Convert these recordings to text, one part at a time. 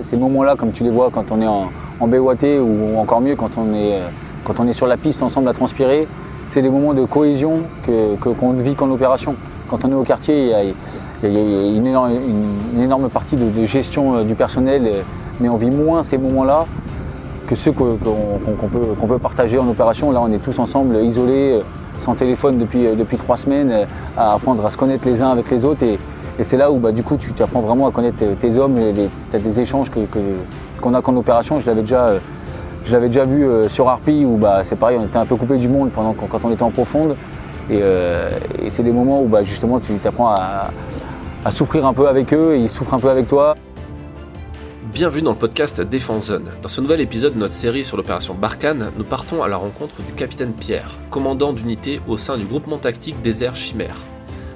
Ces moments-là, comme tu les vois quand on est en, en BOAT ou encore mieux quand on, est, quand on est sur la piste ensemble à transpirer, c'est des moments de cohésion qu'on que, vit qu'en opération. Quand on est au quartier, il y a, une, énorme, partie de, gestion euh, du personnel, euh, mais on vit moins ces moments-là que ceux qu'on qu peut, peut, partager en opération. Là, on est tous ensemble, isolés, euh, sans téléphone depuis, depuis trois semaines, à apprendre à se connaître les uns avec les autres. Et, et c'est là où bah, du coup tu apprends vraiment à connaître tes hommes, tu des échanges qu'on que, qu a qu'en opération. Je l'avais déjà, l'avais déjà vu sur Harpy où bah, c'est pareil, on était un peu coupé du monde pendant, quand on était en profonde. Et, euh, et c'est des moments où bah, justement tu t'apprends à, à souffrir un peu avec eux et ils souffrent un peu avec toi. Bienvenue dans le podcast Défense Zone. Dans ce nouvel épisode de notre série sur l'opération Barkhane, nous partons à la rencontre du capitaine Pierre, commandant d'unité au sein du groupement tactique Désert Chimère.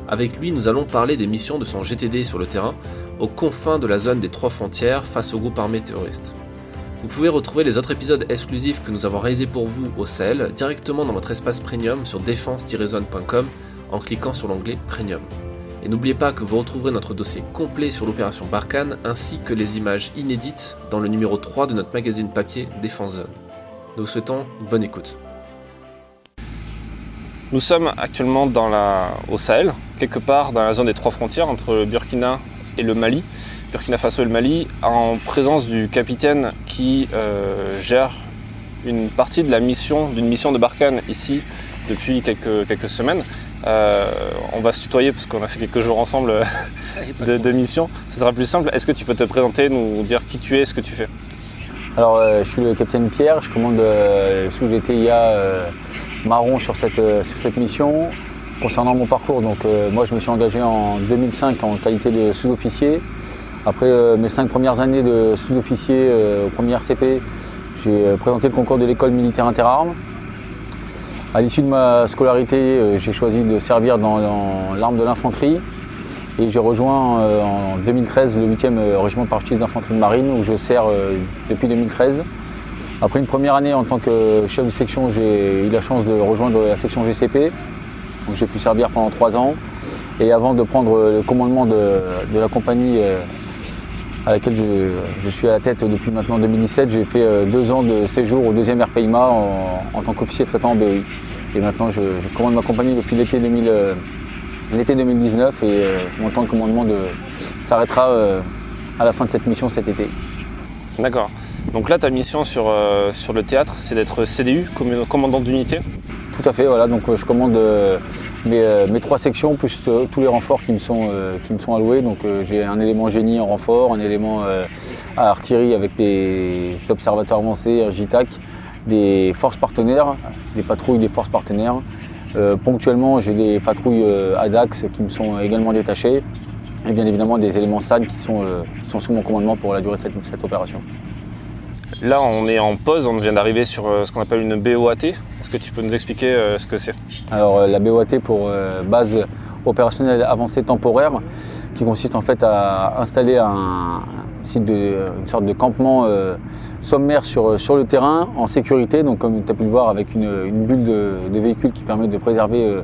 Avec lui, nous allons parler des missions de son GTD sur le terrain, aux confins de la zone des trois frontières face au groupe armé terroriste. Vous pouvez retrouver les autres épisodes exclusifs que nous avons réalisés pour vous au Sahel directement dans votre espace premium sur défense-zone.com en cliquant sur l'onglet Premium. Et n'oubliez pas que vous retrouverez notre dossier complet sur l'opération Barkhane ainsi que les images inédites dans le numéro 3 de notre magazine papier Défense Zone. Nous vous souhaitons bonne écoute. Nous sommes actuellement dans la, au Sahel, quelque part dans la zone des trois frontières entre le Burkina et le Mali. Burkina Faso et le Mali, en présence du capitaine qui euh, gère une partie de la mission, d'une mission de Barkhane ici depuis quelques, quelques semaines. Euh, on va se tutoyer parce qu'on a fait quelques jours ensemble de, de, mission. Ce sera plus simple. Est-ce que tu peux te présenter, nous dire qui tu es, ce que tu fais? Alors, euh, je suis le capitaine Pierre, je commande euh, sous GTIA euh, marron sur cette, sur cette mission. Concernant mon parcours, donc moi je me suis engagé en 2005 en qualité de sous-officier. Après mes cinq premières années de sous-officier au premier RCP, j'ai présenté le concours de l'école militaire interarmes. À l'issue de ma scolarité, j'ai choisi de servir dans, dans l'arme de l'infanterie et j'ai rejoint euh, en 2013 le 8e régiment de parachutiste d'infanterie de marine où je sers euh, depuis 2013. Après une première année en tant que chef de section, j'ai eu la chance de rejoindre la section GCP où j'ai pu servir pendant trois ans. Et avant de prendre le commandement de, la compagnie euh, à laquelle je, suis à la tête depuis maintenant 2017, j'ai fait deux ans de séjour au deuxième RPIMA en, tant qu'officier traitant en BOI. Et maintenant, je, commande ma compagnie depuis l'été 2019 et euh, mon temps de commandement de, s'arrêtera euh, à la fin de cette mission cet été. D'accord. Donc là, ta mission sur, euh, sur le théâtre, c'est d'être CDU, commandant d'unité Tout à fait, voilà. Donc je commande mes, mes, trois sections plus tous les renforts qui me sont, qui me sont alloués. Donc j'ai un élément génie en renfort, un élément à artillerie avec des observateurs avancés, un JTAC, des forces partenaires, des patrouilles des forces partenaires. Euh, ponctuellement, j'ai des patrouilles euh, ADAX qui me sont également détachées et bien évidemment des éléments SAN qui sont, euh, sont sous mon commandement pour la durée de cette, cette, opération. Là, on est en pause, on vient d'arriver sur ce qu'on appelle une BOAT. Est-ce que tu peux nous expliquer ce que c'est? Alors, la BOAT pour base opérationnelle avancée temporaire, qui consiste en fait à installer un, site de, une sorte de campement euh, sommaire sur, le terrain en sécurité, donc comme tu as pu le voir avec une, bulle de, de, véhicule qui permet de préserver euh,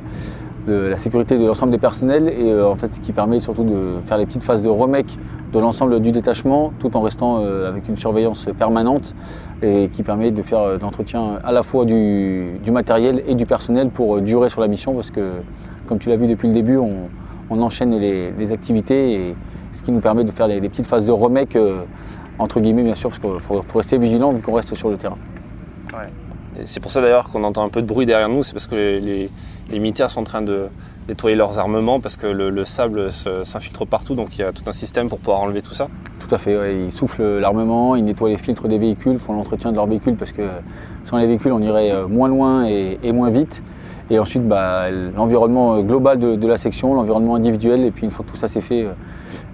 de la sécurité de l'ensemble des personnels et euh, en fait ce qui permet surtout de faire les petites phases de remake de l'ensemble du détachement tout en restant euh, avec une surveillance permanente et qui permet de faire l'entretien à la fois du, matériel et du personnel pour durer sur la mission parce que comme tu l'as vu depuis le début on, on enchaîne les, les, activités et ce qui nous permet de faire des petites phases de remake euh, entre guillemets bien sûr parce qu'il faut, rester vigilant vu qu'on reste sur le terrain. C'est pour ça d'ailleurs qu'on entend un peu de bruit derrière nous, c'est parce que les, les, militaires sont en train de nettoyer leurs armements parce que le, le sable s'infiltre partout, donc il y a tout un système pour pouvoir enlever tout ça. Tout à fait, ils soufflent l'armement, ils nettoient les filtres des véhicules, font l'entretien de leurs véhicules parce que sans les véhicules on irait euh, moins loin et, moins vite. Et ensuite bah, l'environnement global de, la section, l'environnement individuel, et puis une fois que tout ça c'est fait,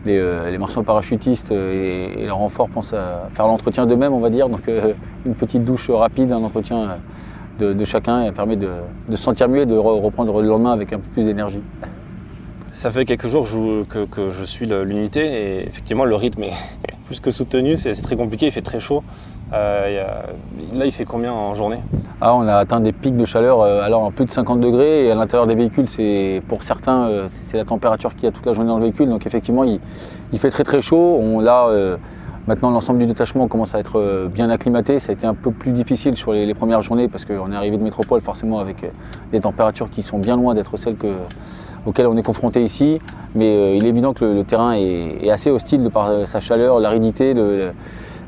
les, euh, marchands parachutistes et, et, les renforts pensent à faire l'entretien d'eux-mêmes, on va dire. Donc euh, une petite douche rapide, un entretien de, de chacun et permet de, de, se sentir mieux et de re reprendre le lendemain avec un peu plus d'énergie. Ça fait quelques jours que je, que, que je suis l'unité et effectivement le rythme est plus que soutenu, c'est très compliqué, il fait très chaud. Euh, a... Là, il fait combien en journée? Ah, On a atteint des pics de chaleur euh, alors en plus de 50 degrés et à l'intérieur des véhicules, c'est pour certains, euh, c'est la température qu'il y a toute la journée dans le véhicule. Donc effectivement, il, il, fait très très chaud. On, Maintenant, l'ensemble du détachement commence à être bien acclimaté. Ça a été un peu plus difficile sur les, premières journées parce qu'on est arrivé de métropole forcément avec des températures qui sont bien loin d'être celles auxquelles on est confronté ici. Mais il est évident que le, terrain est, assez hostile de par sa chaleur, l'aridité,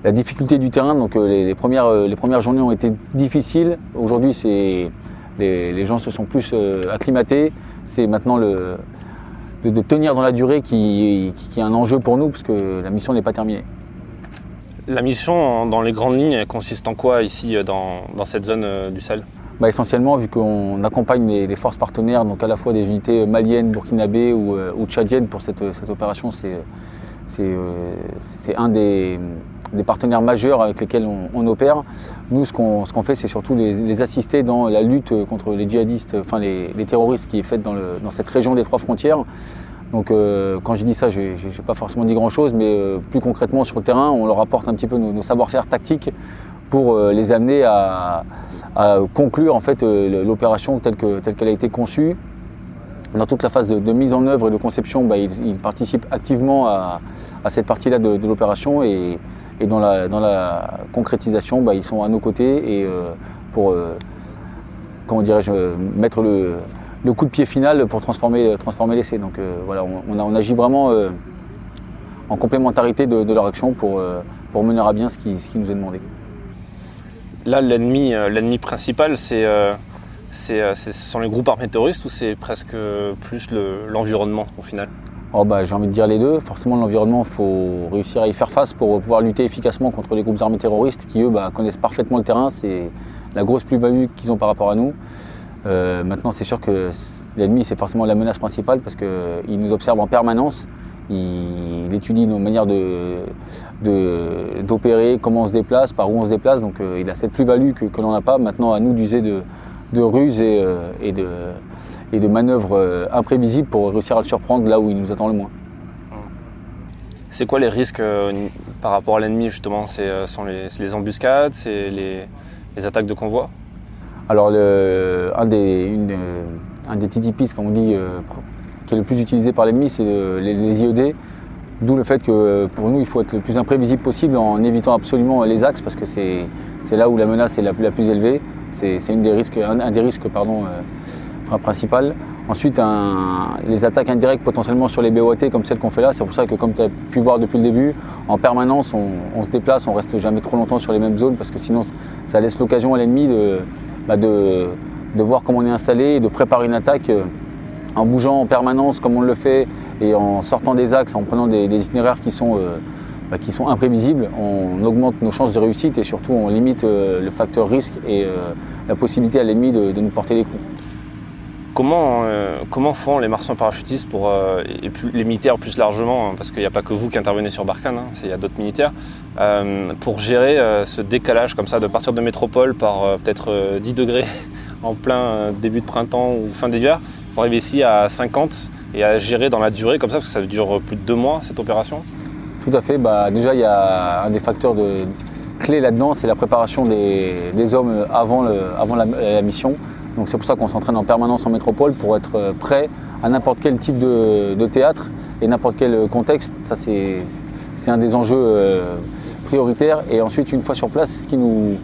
la difficulté du terrain. Donc les, premières, les premières journées ont été difficiles. Aujourd'hui, c'est les, gens se sont plus euh, acclimatés. C'est maintenant le, de, tenir dans la durée qui, est un enjeu pour nous, parce que la mission n'est pas terminée. La mission, dans les grandes lignes, consiste en quoi ici, euh, dans, cette zone euh, du Sahel? Bah, Essentiellement, vu qu'on accompagne les, forces partenaires, donc à la fois des unités maliennes, burkinabées ou, tchadiennes pour cette opération, c'est un des, partenaires majeurs avec lesquels on, opère. Nous, ce qu'on fait, c'est surtout les, assister dans la lutte contre les djihadistes, enfin les, terroristes qui est faite dans, cette région des trois frontières. Donc euh, quand j'ai dit ça, je n'ai pas forcément dit grand-chose, mais euh, plus concrètement sur le terrain, on leur apporte un petit peu nos, savoir-faire tactiques pour euh, les amener à, conclure en fait l'opération telle qu'elle a été conçue. Dans toute la phase de, mise en œuvre et de conception, bah, ils, participent activement à, cette partie-là de, de l'opération et, et dans la, dans la concrétisation, bah, ils sont à nos côtés et euh, pour, euh, comment dirais-je, mettre le, coup de pied final pour transformer, transformer l'essai. Donc euh, voilà, on, agit vraiment en complémentarité de, leur action pour, pour mener à bien ce qui, ce qui nous est demandé. Là, l'ennemi, l'ennemi principal, c'est, c'est, ce sont les groupes armés terroristes ou c'est presque plus l'environnement au final? Oh, bah, j'ai envie de dire les deux. Forcément, l'environnement, il faut réussir à y faire face pour pouvoir lutter efficacement contre les groupes armés terroristes qui, eux, bah, connaissent parfaitement le terrain. C'est la grosse plus-value qu'ils ont par rapport à nous. Euh, maintenant, c'est sûr que l'ennemi, c'est forcément la menace principale parce qu'il nous observe en permanence. Il, étudie nos manières d'opérer, comment on se déplace, par où on se déplace. Donc, euh, il a cette plus-value que, l'on n'a pas. Maintenant, à nous d'user de, de ruse et, euh, de et de manœuvres imprévisibles pour réussir à le surprendre là où il nous attend le moins. C'est quoi les risques par rapport à l'ennemi justement? C'est sont les, embuscades, c'est les, attaques de convoi? Alors un, des, un des TTPs, comme on dit, qui est le plus utilisé par l'ennemi, c'est les, IED. D'où le fait que pour nous, il faut être le plus imprévisible possible en évitant absolument les axes parce que c'est là où la menace est la, plus élevée. C'est un, des risques, un, des risques pardon, principal. Ensuite, les attaques indirectes potentiellement sur les BOT comme celles qu'on fait là, c'est pour ça que comme tu as pu voir depuis le début, en permanence on, se déplace, on reste jamais trop longtemps sur les mêmes zones parce que sinon ça laisse l'occasion à l'ennemi de, bah, de, voir comment on est installé et de préparer une attaque euh, en bougeant en permanence comme on le fait et en sortant des axes, en prenant des, itinéraires qui sont, euh, bah, qui sont imprévisibles, on augmente nos chances de réussite et surtout on limite euh, le facteur risque et la possibilité à l'ennemi de nous porter les coups. Comment, euh, comment font les martiens parachutistes pour, euh, et les militaires plus largement, hein, parce qu'il n'y a pas que vous qui intervenez sur Barkhane, hein, il y a d'autres militaires, euh, pour gérer ce décalage comme ça de partir de métropole par peut-être 10 degrés en plein début de printemps ou fin d'hiver, pour arriver ici à 50 et à gérer dans la durée comme ça, parce que ça dure plus de deux mois cette opération? Tout à fait, bah, déjà il y a un des facteurs de, clés là-dedans, c'est la préparation des, hommes avant la mission. Donc c'est pour ça qu'on s'entraîne en permanence en métropole pour être euh, prêt à n'importe quel type de, théâtre et n'importe quel contexte. Ça c'est un des enjeux euh, prioritaires. Et ensuite une fois sur place, ce qui nous,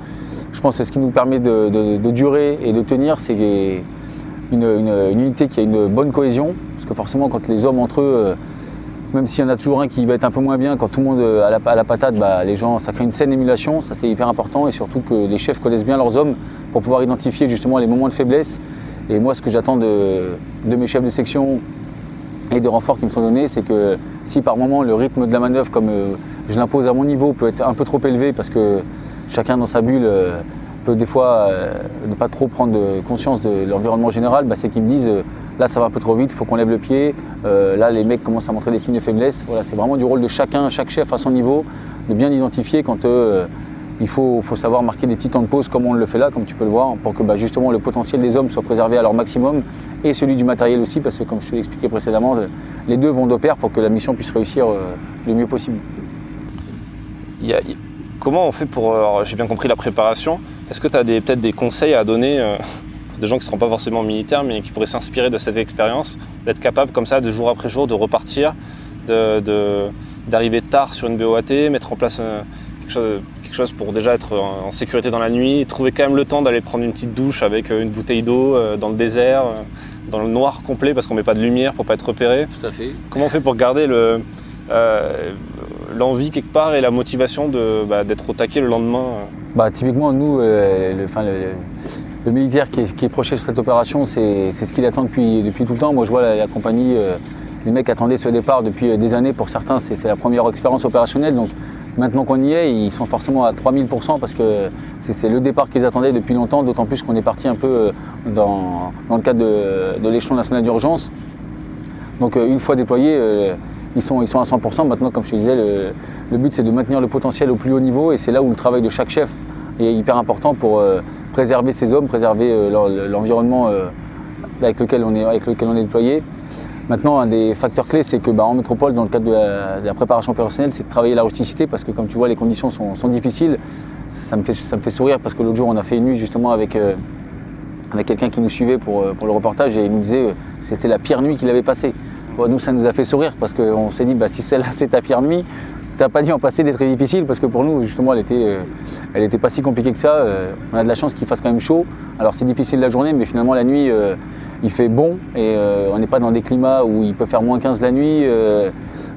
je pense ce qui nous permet de, durer et de tenir, c'est une, unité qui a une bonne cohésion. Parce que forcément quand les hommes entre eux, euh, même s'il y en a toujours un qui va être un peu moins bien, quand tout le monde a la, la patate, bah, les gens, ça crée une saine émulation, ça c'est hyper important, et surtout que les chefs connaissent bien leurs hommes pour pouvoir identifier justement les moments de faiblesse. Et moi, ce que j'attends de, mes chefs de section et de renforts qui me sont donnés, c'est que si par moment le rythme de la manœuvre, comme euh, je l'impose à mon niveau, peut être un peu trop élevé parce que chacun dans sa bulle euh, peut des fois euh, ne pas trop prendre conscience de l'environnement général, bah, c'est qu'ils me disent là ça va un peu trop vite, il faut qu'on lève le pied, là les mecs commencent à montrer des signes de faiblesse. Voilà, c'est vraiment du rôle de chacun, chaque chef à son niveau, de bien identifier quand il faut, savoir marquer des petits temps de pause comme on le fait là, comme tu peux le voir, pour que bah, justement le potentiel des hommes soit préservé à leur maximum et celui du matériel aussi, parce que comme je te l'ai expliqué précédemment, les deux vont de pair pour que la mission puisse réussir euh, le mieux possible. comment on fait pour, euh, j'ai bien compris la préparation, est-ce que tu as peut-être des conseils à donner euh, des gens qui ne seront pas forcément militaires, mais qui pourraient s'inspirer de cette expérience, d'être capable comme ça, de jour après jour, de repartir, de d'arriver tard sur une BOAT, mettre en place quelque chose, pour déjà être en, sécurité dans la nuit, trouver quand même le temps d'aller prendre une petite douche avec une bouteille d'eau dans le désert, dans le noir complet parce qu'on met pas de lumière pour pas être repéré. Tout à fait. Comment on fait pour garder le l'envie quelque part et la motivation bah, d'être au taquet le lendemain bah, Typiquement, nous, le, le militaire qui est, qui proché sur cette opération, c'est ce qu'il attend depuis, depuis tout le temps. Moi, je vois la, compagnie, euh, les mecs attendaient ce départ depuis euh, des années. Pour certains, c'est la première expérience opérationnelle. Donc maintenant qu'on y est, ils sont forcément à 3000% parce que c'est le départ qu'ils attendaient depuis longtemps, d'autant plus qu'on est parti un peu euh, dans, le cadre de, l'échelon national d'urgence. Donc une fois déployés, ils, sont, ils sont à 100%. Maintenant, comme je te disais, le, le but c'est de maintenir le potentiel au plus haut niveau et c'est là où le travail de chaque chef est hyper important pour préserver ces hommes, préserver euh, l'environnement euh, avec, lequel on est, avec lequel on est déployé. Maintenant, un des facteurs clés, c'est que bah, en métropole, dans le cadre de la, préparation opérationnelle, c'est de travailler la rusticité parce que, comme tu vois, les conditions sont, difficiles. Ça me, fait, ça me fait sourire parce que l'autre jour, on a fait une nuit justement avec, euh, avec quelqu'un qui nous suivait pour, pour le reportage et il nous disait que c'était la pire nuit qu'il avait passée. nous, ça nous a fait sourire parce qu'on s'est dit, bah, si celle-là, c'est ta pire nuit, t'as pas dit en passé d'être très difficile parce que pour nous, justement, elle était, elle était pas si compliquée que ça. Euh, on a de la chance qu'il fasse quand même chaud. Alors c'est difficile la journée, mais finalement la nuit, euh, il fait bon et euh, on n'est pas dans des climats où il peut faire moins 15 la nuit,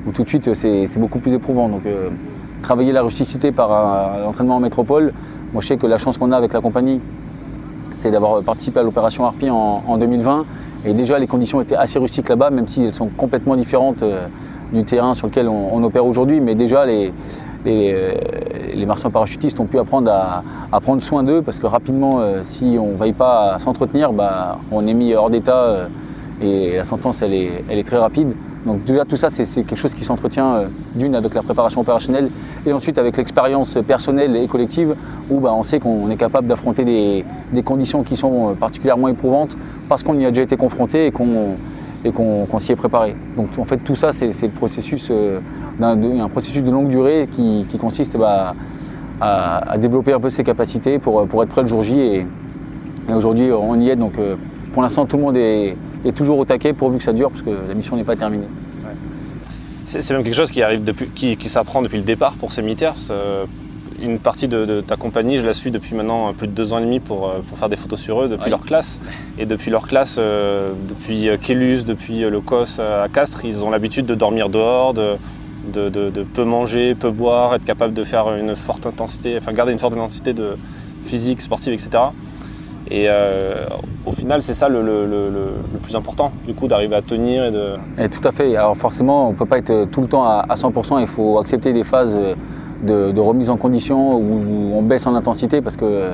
où tout de suite c'est beaucoup plus éprouvant. Donc travailler la rusticité par l'entraînement en métropole, moi je sais que la chance qu'on a avec la compagnie, c'est d'avoir participé à l'opération Harpy en, 2020. Et déjà les conditions étaient assez rustiques là-bas, même si elles sont complètement différentes du terrain sur lequel on opère aujourd'hui. Mais déjà les, euh, les, martiens parachutistes ont pu apprendre à, prendre soin d'eux parce que rapidement, euh, si on ne veille pas à s'entretenir, bah, on est mis hors d'état euh, et la sentence elle est, très rapide. Donc déjà tout ça c'est quelque chose qui s'entretient d'une avec la préparation opérationnelle et ensuite avec l'expérience personnelle et collective où bah, on sait qu'on est capable d'affronter des, conditions qui sont particulièrement éprouvantes parce qu'on y a déjà été confronté et qu'on s'y est préparé. Donc en fait tout ça c'est le processus un processus de longue durée qui, consiste bah, à, développer un peu ses capacités pour, pour être prêt le jour J. Et, aujourd'hui, on y est. Donc euh, pour l'instant, tout le monde est, toujours au taquet pourvu que ça dure, parce que la mission n'est pas terminée. C'est même quelque chose qui arrive depuis, qui, s'apprend depuis le départ pour ces militaires. Une partie de, ta compagnie, je la suis depuis maintenant plus de deux ans et demi pour, euh, pour faire des photos sur eux depuis leur classe. Et depuis leur classe, euh, depuis Kélus, depuis le COS à Castres, ils ont l'habitude de dormir dehors, de, de, peu manger, peu boire, être capable de faire une forte intensité, enfin garder une forte intensité de physique, sportive, etc. Et euh, au final, c'est ça le, plus important, du coup, d'arriver à tenir et de. Et tout à fait. Alors forcément, on ne peut pas être tout le temps à, 100%. Il faut accepter des phases de, remise en condition où on baisse en intensité parce que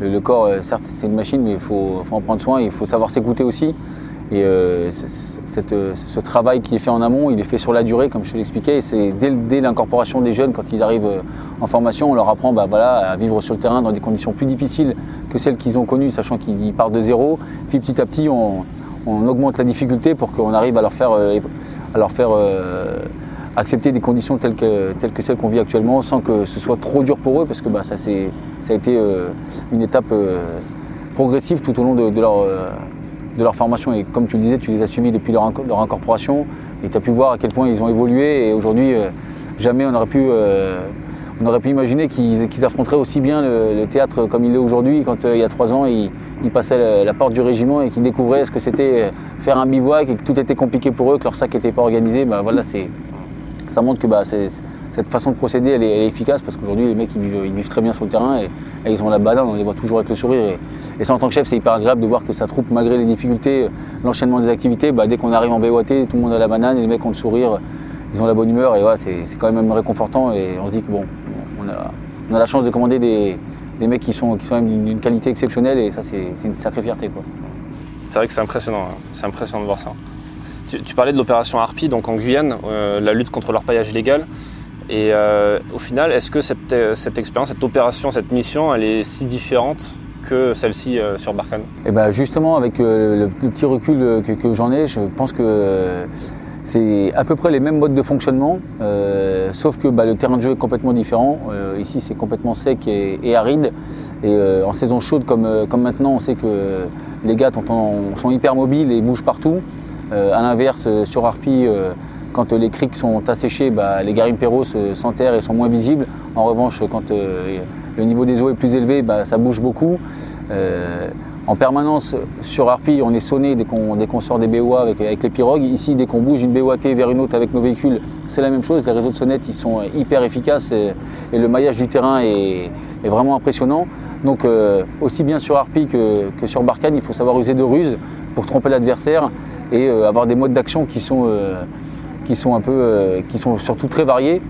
le, corps, certes, c'est une machine, mais il faut, en prendre soin. Il faut savoir s'écouter aussi. Et euh, euh, ce travail qui est fait en amont, il est fait sur la durée, comme je te l'expliquais. C'est dès, l'incorporation des jeunes, quand ils arrivent euh, en formation, on leur apprend bah, voilà, à vivre sur le terrain dans des conditions plus difficiles que celles qu'ils ont connues, sachant qu'ils partent de zéro. Puis petit à petit, on, augmente la difficulté pour qu'on arrive à leur faire, euh, accepter des conditions telles que, celles qu'on vit actuellement, sans que ce soit trop dur pour eux, parce que bah, ça, a été une étape progressive tout au long de leur de leur formation. Et comme tu le disais, tu les as suivis depuis leur, incorporation et tu as pu voir à quel point ils ont évolué. Et aujourd'hui, euh, jamais on aurait pu, euh, on aurait pu imaginer qu'ils affronteraient aussi bien le, théâtre comme il est aujourd'hui quand euh, il y a trois ans, ils, passaient la, porte du régiment et qu'ils découvraient ce que c'était faire un bivouac et que tout était compliqué pour eux, que leur sac n'était pas organisé. Bah, voilà, ça montre que bah, cette façon de procéder, elle est, efficace parce qu'aujourd'hui, les mecs, ils vivent, très bien sur le terrain et, ils ont la banane, on les voit toujours avec le sourire. Ça, en tant que chef, c'est hyper agréable de voir que sa troupe, malgré les difficultés, l'enchaînement des activités, bah, dès qu'on arrive en BOAT, tout le monde a la banane et les mecs ont le sourire, ils ont la bonne humeur. Et voilà, c'est quand même réconfortant. Et on se dit que bon, on a, la chance de commander des, mecs qui sont, qui sont d'une qualité exceptionnelle et ça, c'est une sacrée fierté. C'est vrai que c'est impressionnant, hein. c'est impressionnant de voir ça. Tu, parlais de l'opération Harpy, donc en Guyane, euh, la lutte contre l'orpaillage illégal. Et euh, au final, est-ce que cette expérience, cette opération, cette mission, elle est si différente que celle-ci euh, sur Barkhane eh ben justement, avec euh, le, petit recul euh, que, j'en ai, je pense que c'est à peu près les mêmes modes de fonctionnement, sauf que bah, le terrain de jeu est complètement différent. ici, c'est complètement sec et, aride. Et en saison chaude, comme, comme maintenant, on sait que les gars sont hyper mobiles et bougent partout. A l'inverse, sur Harpy, Quand les criques sont asséchées, bah, les garimperos s'enterrent et sont moins visibles. En revanche, quand le niveau des eaux est plus élevé, bah, ça bouge beaucoup. en permanence, sur Harpy, on est sonné dès qu'on sort des BOA avec, les pirogues. Ici, dès qu'on bouge une BOAT vers une autre avec nos véhicules, c'est la même chose. Les réseaux de sonnettes, ils sont hyper efficaces et, le maillage du terrain est, vraiment impressionnant. Donc, aussi bien sur Harpy que, sur Barkhane, il faut savoir user de ruse pour tromper l'adversaire et euh, avoir des modes d'action qui sont, euh, qui euh, qui sont surtout très variés.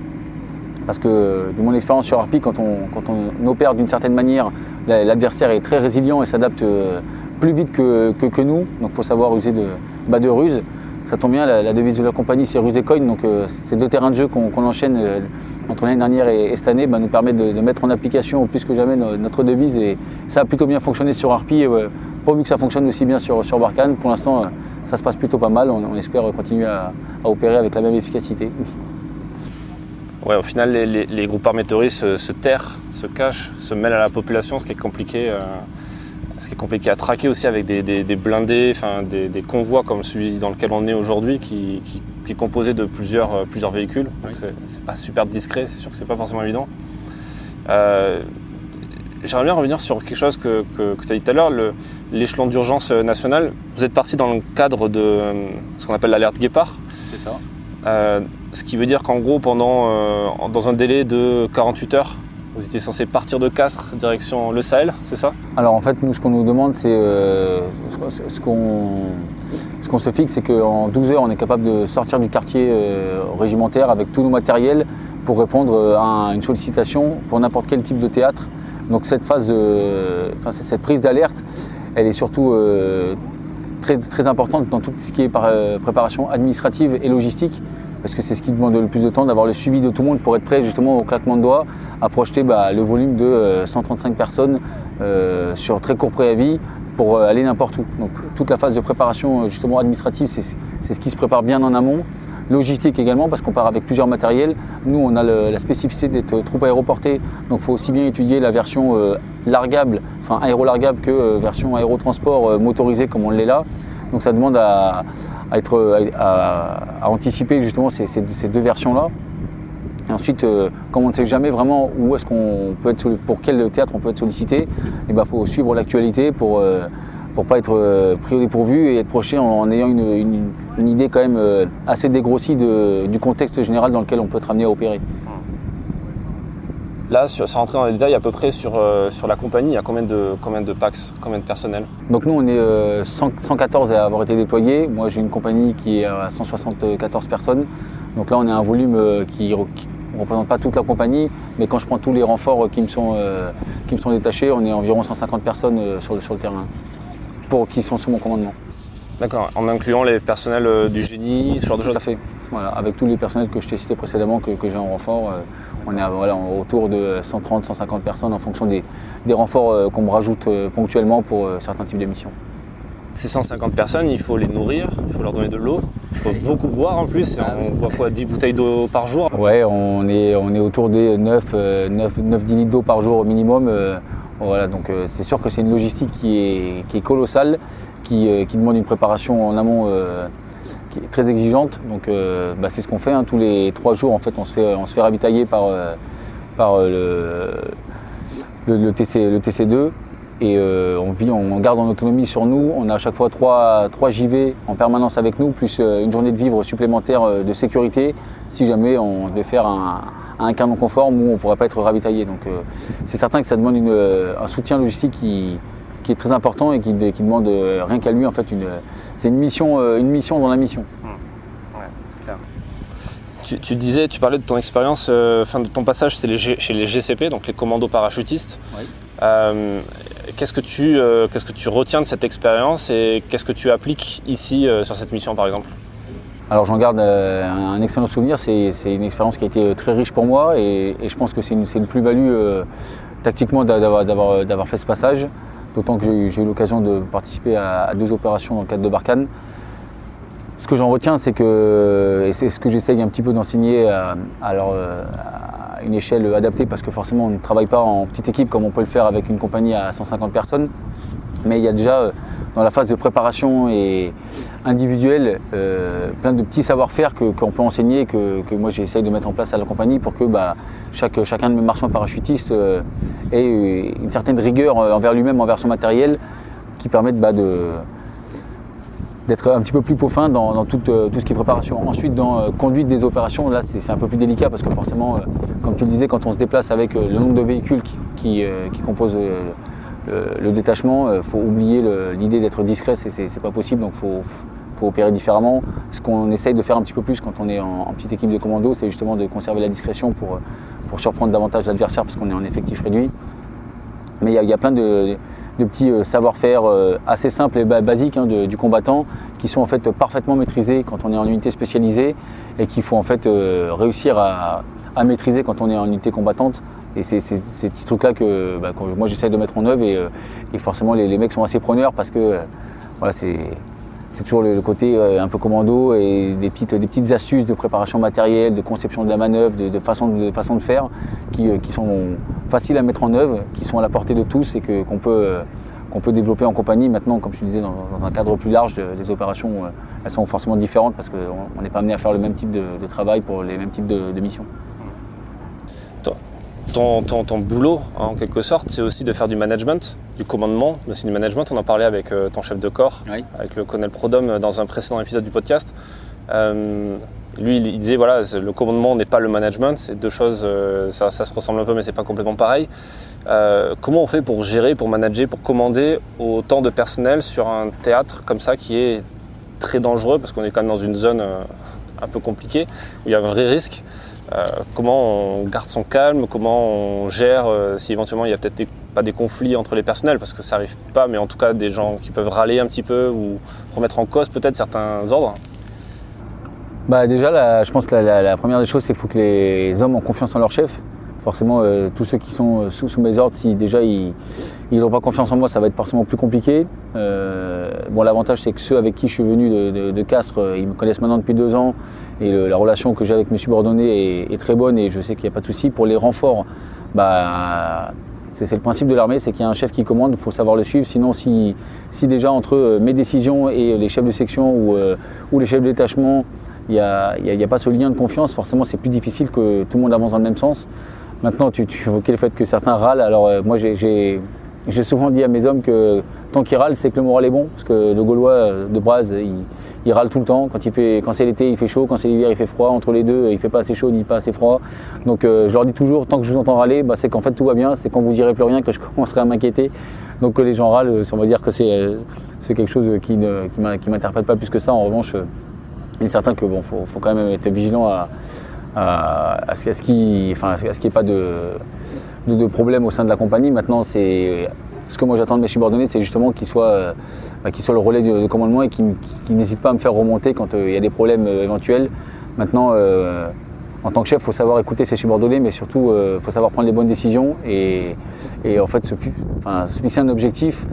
Parce que de mon expérience sur Harpy, quand on, opère d'une certaine manière, l'adversaire est très résilient et s'adapte plus vite que, nous. Donc il faut savoir user de, bah, de ruse. Ça tombe bien, la, devise de la compagnie c'est ruse et coin. Donc ces deux terrains de jeu qu'on enchaîne entre l'année dernière et, cette année bah, nous permettent de, mettre en application plus que jamais notre devise. Et ça a plutôt bien fonctionné sur Harpy pourvu que ça fonctionne aussi bien sur, sur Barkhane. Pour l'instant, euh, ça se passe plutôt pas mal. On, espère continuer à, opérer avec la même efficacité. Ouais, au final, les, groupes armés se, se, terrent, se cachent, se mêlent à la population, ce qui est compliqué, euh, ce qui est compliqué à traquer aussi avec des, blindés, enfin, des, convois comme celui dans lequel on est aujourd'hui, qui, est composé de plusieurs, euh, plusieurs véhicules. c'est pas super discret, c'est sûr que c'est pas forcément évident. J'aimerais bien revenir sur quelque chose que, tu as dit tout à l'heure, l'échelon d'urgence nationale. Vous êtes parti dans le cadre de euh, ce qu'on appelle l'alerte Guépard. C'est ça. Euh, ce qui veut dire qu'en gros, pendant, euh, dans un délai de 48 heures, vous étiez censé partir de Castres direction le Sahel, c'est ça? Alors en fait, nous, ce qu'on nous demande, c'est ce qu'on se fixe, c'est qu'en 12 heures, on est capable de sortir du quartier régimentaire avec tous nos matériels pour répondre à une sollicitation pour n'importe quel type de théâtre. Donc cette phase, cette prise d'alerte, elle est surtout euh, très, importante dans tout ce qui est euh, préparation administrative et logistique, parce que c'est ce qui demande le plus de temps, d'avoir le suivi de tout le monde pour être prêt justement au claquement de doigts à projeter bah, le volume de 135 euh, personnes sur très court préavis pour aller n'importe où. Donc toute la phase de préparation justement administrative, c'est ce qui se prépare bien en amont logistique également parce qu'on part avec plusieurs matériels. Nous, on a la spécificité d'être troupe aéroportée, donc il faut aussi bien étudier la version euh, largable, enfin aérolargable que euh, version aérotransport euh, motorisée comme on l'est là. Donc ça demande à, être, à, anticiper justement ces, deux versions-là. Et ensuite, comme on ne sait jamais vraiment où est-ce qu'on peut être, pour quel théâtre on peut être sollicité, il eh ben, faut suivre l'actualité pour pour pas être euh, pris au dépourvu et être projeté en, ayant une, idée quand même euh, assez dégrossie du contexte général dans lequel on peut être amené à opérer. Là, sans rentrer dans les détails, à peu près sur, euh, sur la compagnie, il y a combien de, combien de PAX, combien de personnel? Donc nous, on est 114 à avoir été déployés. Moi, j'ai une compagnie qui est à 174 personnes. Donc là, on est un volume qui ne représente pas toute la compagnie, mais quand je prends tous les renforts qui me sont, qui me sont détachés, on est environ 150 personnes sur, sur le terrain qui sont sous mon commandement. D'accord, en incluant les personnels euh, du génie, ce genre de choses Tout à fait. Voilà, avec tous les personnels que je t'ai cités précédemment, que, j'ai en renfort, euh, on est voilà, autour de 130, 150 personnes en fonction des, renforts euh, qu'on me rajoute ponctuellement pour certains types d'émissions. Ces 150 personnes, il faut les nourrir, il faut leur donner de l'eau, il faut beaucoup boire en plus. Ah on boit quoi 10 bouteilles d'eau par jour? Ouais, on est, on est autour des 9, 9, 10 litres d'eau par jour au minimum. Voilà, donc euh, c'est sûr que c'est une logistique qui est, qui est colossale, qui, euh, demande une préparation en amont euh, qui est très exigeante. Donc bah, c'est ce qu'on fait. Hein. Tous les trois jours, en fait, on se fait, on se fait ravitailler par, par le, le, TC, le TC2 et on, vit, on garde en autonomie sur nous. On a à chaque fois trois, trois JV en permanence avec nous, plus une journée de vivre supplémentaire de sécurité si jamais on devait faire un, un canon conforme où on ne pourrait pas être ravitaillé. Donc euh, c'est certain que ça demande euh, un soutien logistique qui, est très important et qui, demande euh, rien qu'à lui en fait une, c'est une mission, une mission dans la mission. Mmh. c'est clair. Tu, disais, tu parlais de ton expérience, de ton passage chez les, chez les GCP, donc les commandos parachutistes. qu'est-ce que tu qu'est-ce que tu retiens de cette expérience et qu'est-ce que tu appliques ici sur cette mission par exemple? Alors j'en garde euh, un excellent souvenir, c'est une expérience qui a été très riche pour moi et, je pense que c'est une, plus-value euh, tactiquement d'avoir fait ce passage, d'autant que j'ai eu l'occasion de participer à, deux opérations dans le cadre de Barkhane. Ce que j'en retiens, c'est que, et c'est ce que j'essaye un petit peu d'enseigner euh, à, une échelle adaptée, parce que forcément on ne travaille pas en petite équipe comme on peut le faire avec une compagnie à 150 personnes, Mais il y a déjà dans la phase de préparation et individuelle plein de petits savoir-faire qu'on peut enseigner, que, que moi j'essaye de mettre en place à la compagnie pour que bah, chaque, chacun de mes marchands parachutistes ait une certaine rigueur envers lui-même, envers son matériel, qui permettent bah, d'être un petit peu plus peaufin dans, dans tout, euh, tout, ce qui est préparation. Ensuite, dans euh, conduite des opérations, là c'est un peu plus délicat parce que forcément, euh, comme tu le disais, quand on se déplace avec le nombre de véhicules qui, qui composent le, détachement, il faut oublier l'idée d'être discret, c'est pas possible, donc il faut, faut, opérer différemment. Ce qu'on essaye de faire un petit peu plus quand on est en, petite équipe de commando, c'est justement de conserver la discrétion pour, surprendre davantage l'adversaire parce qu'on est en effectif réduit. Mais il y, a plein de petits euh, savoir-faire euh, assez simples et basiques hein, du combattant qui sont en fait parfaitement maîtrisés quand on est en unité spécialisée et qu'il faut en fait euh, réussir à, maîtriser quand on est en unité combattante. Et c'est ces petits trucs-là que, bah, moi j'essaie de mettre en œuvre et, forcément les, mecs sont assez preneurs parce que voilà, c'est toujours le, côté un peu commando et des petites, des petites astuces de préparation matérielle, de conception de la manœuvre, de, façon, de, façon de faire qui, qui sont faciles à mettre en œuvre, qui sont à la portée de tous et qu'on peut, peut développer en compagnie. Maintenant, comme je te disais, dans, un cadre plus large, les opérations, euh, elles sont forcément différentes parce qu'on n'est pas amené à faire le même type de, travail pour les mêmes types de, missions. Ton, ton, boulot, hein, en quelque sorte, c'est aussi de faire du management, du commandement, mais aussi du management. On en parlait avec euh, ton chef de corps, avec le colonel Prodome euh, dans un précédent épisode du podcast. lui, il disait voilà, le commandement n'est pas le management, c'est deux choses, ça, ça, se ressemble un peu, mais c'est pas complètement pareil. Euh, comment on fait pour gérer, pour manager, pour commander autant de personnel sur un théâtre comme ça qui est très dangereux parce qu'on est quand même dans une zone euh, un peu compliquée où il y a un vrai risque? euh, Comment on garde son calme Comment on gère si éventuellement il y a peut-être pas des conflits entre les personnels parce que ça n'arrive pas, mais en tout cas des gens qui peuvent râler un petit peu ou remettre en cause peut-être certains ordres. Bah déjà, je pense que la, première des choses, c'est qu'il faut que les hommes ont confiance en leur chef. Forcément, euh, tous ceux qui sont euh, sous, mes ordres, si déjà ils n'ont pas confiance en moi, ça va être forcément plus compliqué. Euh, bon, l'avantage, c'est que ceux avec qui je suis venu de, Castres, ils me connaissent maintenant depuis deux ans et la relation que j'ai avec mes subordonnés est, très bonne et je sais qu'il n'y a pas de souci. Pour les renforts, bah, c'est le principe de l'armée, c'est qu'il y a un chef qui commande, il faut savoir le suivre. Sinon, si, déjà entre mes décisions et les chefs de section ou, ou les chefs de détachement, il n'y a, pas ce lien de confiance, forcément c'est plus difficile que tout le monde avance dans le même sens. Maintenant, tu, évoquais le fait que certains râlent. Alors, euh, moi, j'ai souvent dit à mes hommes que tant qu'ils râlent, c'est que le moral est bon. Parce que le Gaulois euh, de Braz, il, il râle tout le temps. Quand, quand c'est l'été, il fait chaud. Quand c'est l'hiver, il fait froid. Entre les deux, il fait pas assez chaud ni pas assez froid. Donc, euh, je leur dis toujours, tant que je vous entends râler, bah, c'est qu'en fait tout va bien. C'est quand vous direz plus rien que je commencerai à m'inquiéter. Donc, que les gens râlent, ça veut dire que c'est quelque chose qui ne qui m'interpelle pas plus que ça. En revanche, il est certain que bon, faut, faut quand même être vigilant à ce qu'il n'y ait pas de, de, problème au sein de la compagnie. Maintenant, c'est ce que moi j'attends de mes subordonnés, c'est justement qu'ils soient, bah, le relais de, commandement et qu'ils n'hésitent pas à me faire remonter quand euh, il y a des problèmes euh, éventuels. Maintenant, euh, en tant que chef, il faut savoir écouter ses subordonnés, mais surtout, il faut savoir prendre les bonnes décisions et, en fait se, fixer un objectif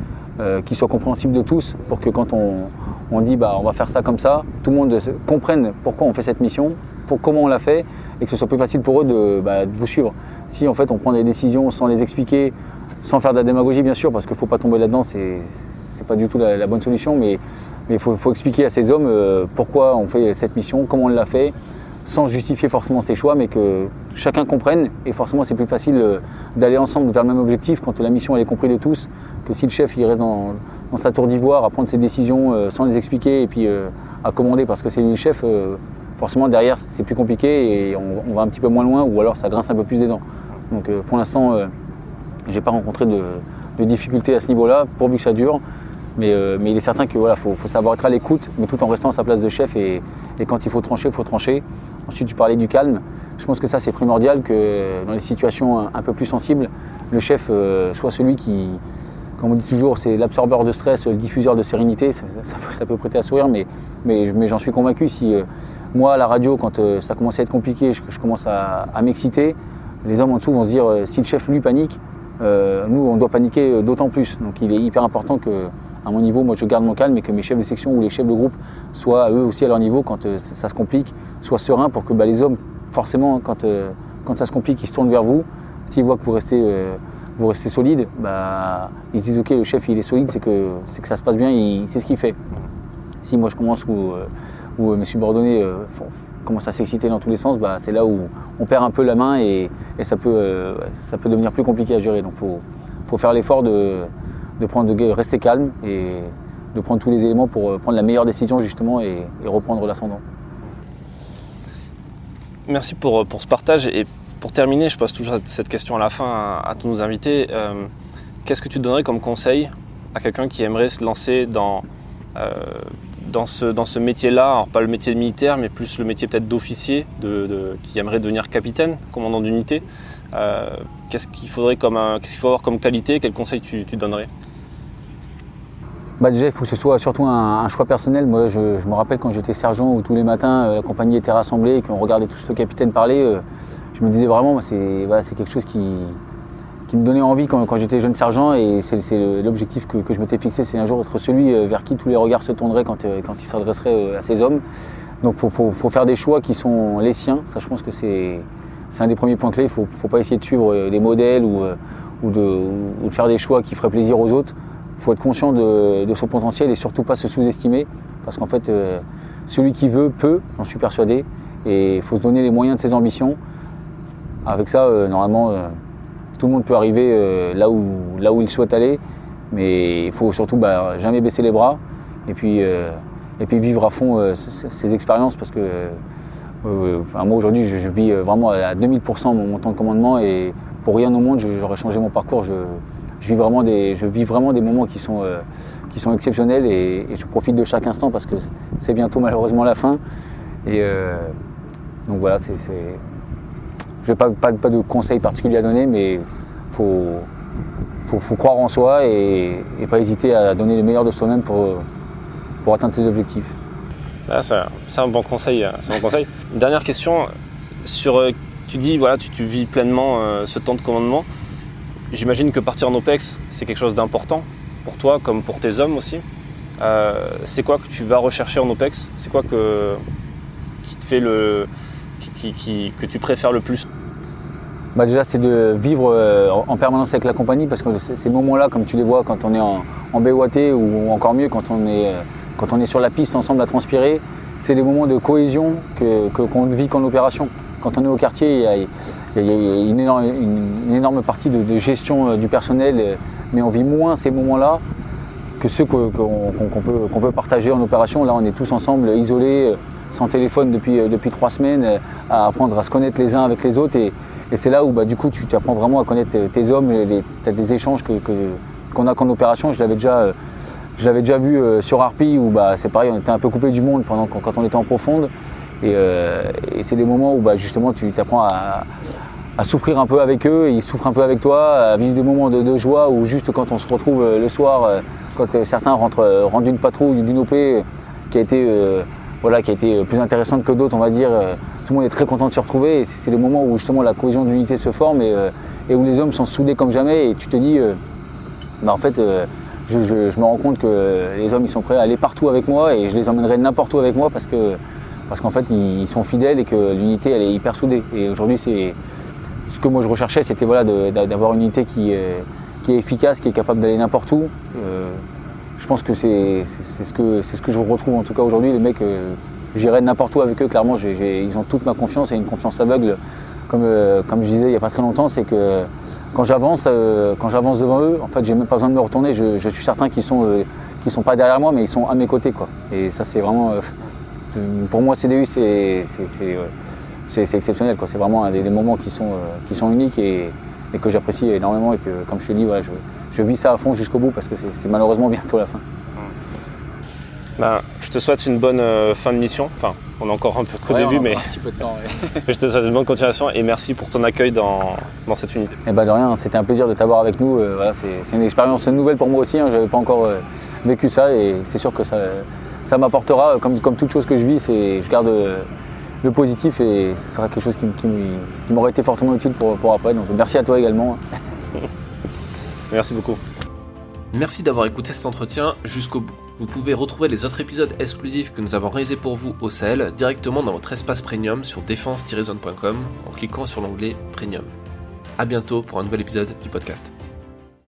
qui soit compréhensible de tous pour que quand on, on dit bah, on va faire ça comme ça, tout le monde comprenne pourquoi on fait cette mission comment on l'a fait et que ce soit plus facile pour eux bah, de, vous suivre. Si en fait on prend des décisions sans les expliquer, sans faire de la démagogie bien sûr, parce qu'il ne faut pas tomber là-dedans, c'est pas du tout la, bonne solution, mais il faut, expliquer à ces hommes euh, pourquoi on fait cette mission, comment on l'a fait, sans justifier forcément ses choix, mais que chacun comprenne. Et forcément, c'est plus facile euh, d'aller ensemble vers le même objectif quand la mission elle est comprise de tous, que si le chef il reste dans, sa tour d'ivoire à prendre ses décisions euh, sans les expliquer et puis à commander parce que c'est lui le chef forcément derrière c'est plus compliqué et on, va un petit peu moins loin ou alors ça grince un peu plus des dents. Donc pour l'instant, je j'ai pas rencontré de, difficultés à ce niveau-là, pourvu que ça dure. Mais, euh, mais il est certain qu'il voilà, faut, savoir être à l'écoute, mais tout en restant à sa place de chef. Et, quand il faut trancher, il faut trancher. Ensuite, tu parlais du calme. Je pense que ça, c'est primordial que dans les situations un, peu plus sensibles, le chef soit celui qui, comme on dit toujours, c'est l'absorbeur de stress, le diffuseur de sérénité. Ça, peut prêter à sourire, mais, mais, mais j'en suis convaincu. Si, moi, à la radio, quand euh, ça commence à être compliqué, je, commence à, m'exciter, les hommes en dessous vont se dire euh, si le chef lui panique, euh, nous on doit paniquer d'autant plus. Donc il est hyper important que, à mon niveau, moi je garde mon calme et que mes chefs de section ou les chefs de groupe soient eux aussi à leur niveau quand ça se complique, soient sereins pour que bah, les hommes, forcément, quand, quand ça se complique, ils se tournent vers vous. S'ils voient que vous restez vous restez solide, bah, ils se disent ok le chef il est solide, c'est que, que ça se passe bien, il sait ce qu'il fait. Si moi je commence ou mes subordonnés commence à s'exciter dans tous les sens, bah, c'est là où on perd un peu la main et, ça, peut, ça peut devenir plus compliqué à gérer. Donc il faut, faut, faire l'effort de, de, rester calme et de prendre tous les éléments pour prendre la meilleure décision justement et, reprendre l'ascendant. Merci pour, pour ce partage et pour terminer, je pose toujours cette question à la fin à, tous nos invités. Euh, qu'est-ce que tu donnerais comme conseil à quelqu'un qui aimerait se lancer dans, euh, dans ce, dans ce métier-là? Alors, pas le métier de militaire, mais plus le métier peut-être d'officier, de, qui aimerait devenir capitaine, commandant d'unité. Euh, qu'est-ce qu'il faudrait comme qu'est-ce qu'il faut avoir comme qualité? Quel conseil tu, donnerais? Bah déjà, il faut que ce soit surtout un, choix personnel. Moi, je, me rappelle quand j'étais sergent où tous les matins, la compagnie était rassemblée et qu'on regardait tous le capitaine parler je me disais vraiment, c'est quelque chose qui, me donnait envie quand, j'étais jeune sergent et c'est l'objectif que, je m'étais fixé, c'est un jour être celui euh, vers qui tous les regards se tourneraient quand, euh, il s'adresserait euh, à ces hommes. Donc il faut, faire des choix qui sont les siens, ça je pense que c'est un des premiers points clés, il ne faut, pas essayer de suivre les modèles ou, de, faire des choix qui feraient plaisir aux autres. Il faut être conscient de, son potentiel et surtout pas se sous-estimer parce qu'en fait celui qui veut peut, j'en suis persuadé, et il faut se donner les moyens de ses ambitions. Avec ça, euh, normalement, euh, tout le monde peut arriver euh, là, où, là où il souhaite aller, mais il faut surtout bah, jamais baisser les bras et puis, et puis vivre à fond ces expériences parce que moi aujourd'hui je, vis vraiment à 2000% mon, temps de commandement et pour rien au monde j'aurais changé mon parcours. Vis vraiment des, je vis vraiment des moments qui sont, qui sont exceptionnels et, je profite de chaque instant parce que c'est bientôt malheureusement la fin. Et donc voilà, c'est je n'ai pas, pas, de conseils particuliers à donner, mais il faut, faut, croire en soi et, et, pas hésiter à donner le meilleur de soi-même pour, pour atteindre ses objectifs. Ah, c'est un bon conseil. Hein, un conseil. Dernière question. Sur, euh, tu dis, voilà, tu, vis pleinement euh, ce temps de commandement. J'imagine que partir en OPEX, c'est quelque chose d'important pour toi, comme pour tes hommes aussi. Euh, c'est quoi que tu vas rechercher en OPEX? C'est quoi que, qui te fait le, que tu préfères le plus? Bah Déjà, c'est de vivre euh, en permanence avec la compagnie parce que ces moments-là, comme tu les vois quand on est en, en BOAT ou encore mieux quand on, est, euh, quand on est sur la piste ensemble à transpirer, c'est des moments de cohésion qu'on ne vit qu'en opération. Quand on est au quartier, il y a, une, énorme, partie de, gestion euh, du personnel, mais on vit moins ces moments-là que ceux qu'on peut, peut, partager en opération. Là, on est tous ensemble, isolés, sans téléphone depuis, euh, depuis trois semaines, euh, à apprendre à se connaître les uns avec les autres. Et, c'est là où bah, du coup tu apprends vraiment à connaître tes hommes, tu des échanges qu'on que, a qu'en opération. Je l'avais déjà, euh, déjà vu sur Harpy où bah, c'est pareil, on était un peu coupé du monde pendant, quand on était en profonde. Et, c'est des moments où bah, justement tu apprends à, souffrir un peu avec eux, ils souffrent un peu avec toi, à vivre des moments de, joie où juste quand on se retrouve le soir, quand certains rentrent, rentrent d'une patrouille, d'une OP qui a été voilà, qui a été plus intéressante que d'autres, on va dire. Euh, tout le monde est très content de se retrouver et c'est les moments où justement la cohésion d'unité se forme et, euh, où les hommes sont soudés comme jamais et tu te dis, euh, bah, en fait, je, me rends compte que les hommes ils sont prêts à aller partout avec moi et je les emmènerai n'importe où avec moi parce que parce qu'en fait ils, sont fidèles et que l'unité elle est hyper soudée. Et aujourd'hui c'est ce que moi je recherchais, c'était voilà, d'avoir une unité qui, qui est efficace, qui est capable d'aller n'importe où je pense que c'est ce, que, ce que je retrouve en tout cas aujourd'hui. Les mecs, euh, j'irai n'importe où avec eux, clairement, ils ont toute ma confiance et une confiance aveugle. Comme, euh, comme je disais il n'y a pas très longtemps, c'est que quand j'avance euh, quand j'avance devant eux, en fait, j'ai même pas besoin de me retourner. Je, suis certain qu'ils sont, sont pas derrière moi, mais ils sont à mes côtés. Quoi. Et ça, c'est vraiment. pour moi, CDU, c'est exceptionnel. C'est vraiment des, moments qui sont, qui sont uniques et, que j'apprécie énormément. Et que, comme je te dis, je, je vis ça à fond jusqu'au bout parce que c'est malheureusement bientôt la fin. Ben, je te souhaite une bonne euh, fin de mission. Enfin, on est encore un peu qu'au début, mais je te souhaite une bonne continuation et merci pour ton accueil dans, cette unité. Eh ben de rien, c'était un plaisir de t'avoir avec nous. Euh, c'est une expérience nouvelle pour moi aussi. Hein. je n'avais pas encore euh, vécu ça et c'est sûr que ça, ça m'apportera, comme, comme toute chose que je vis, je garde le positif et ce sera quelque chose qui, m'aurait été fortement utile pour, pour après. Donc merci à toi également. Merci beaucoup. Merci d'avoir écouté cet entretien jusqu'au bout. Vous pouvez retrouver les autres épisodes exclusifs que nous avons réalisés pour vous au Sahel directement dans votre espace premium sur défense-zone.com en cliquant sur l'onglet Premium. à bientôt pour un nouvel épisode du podcast.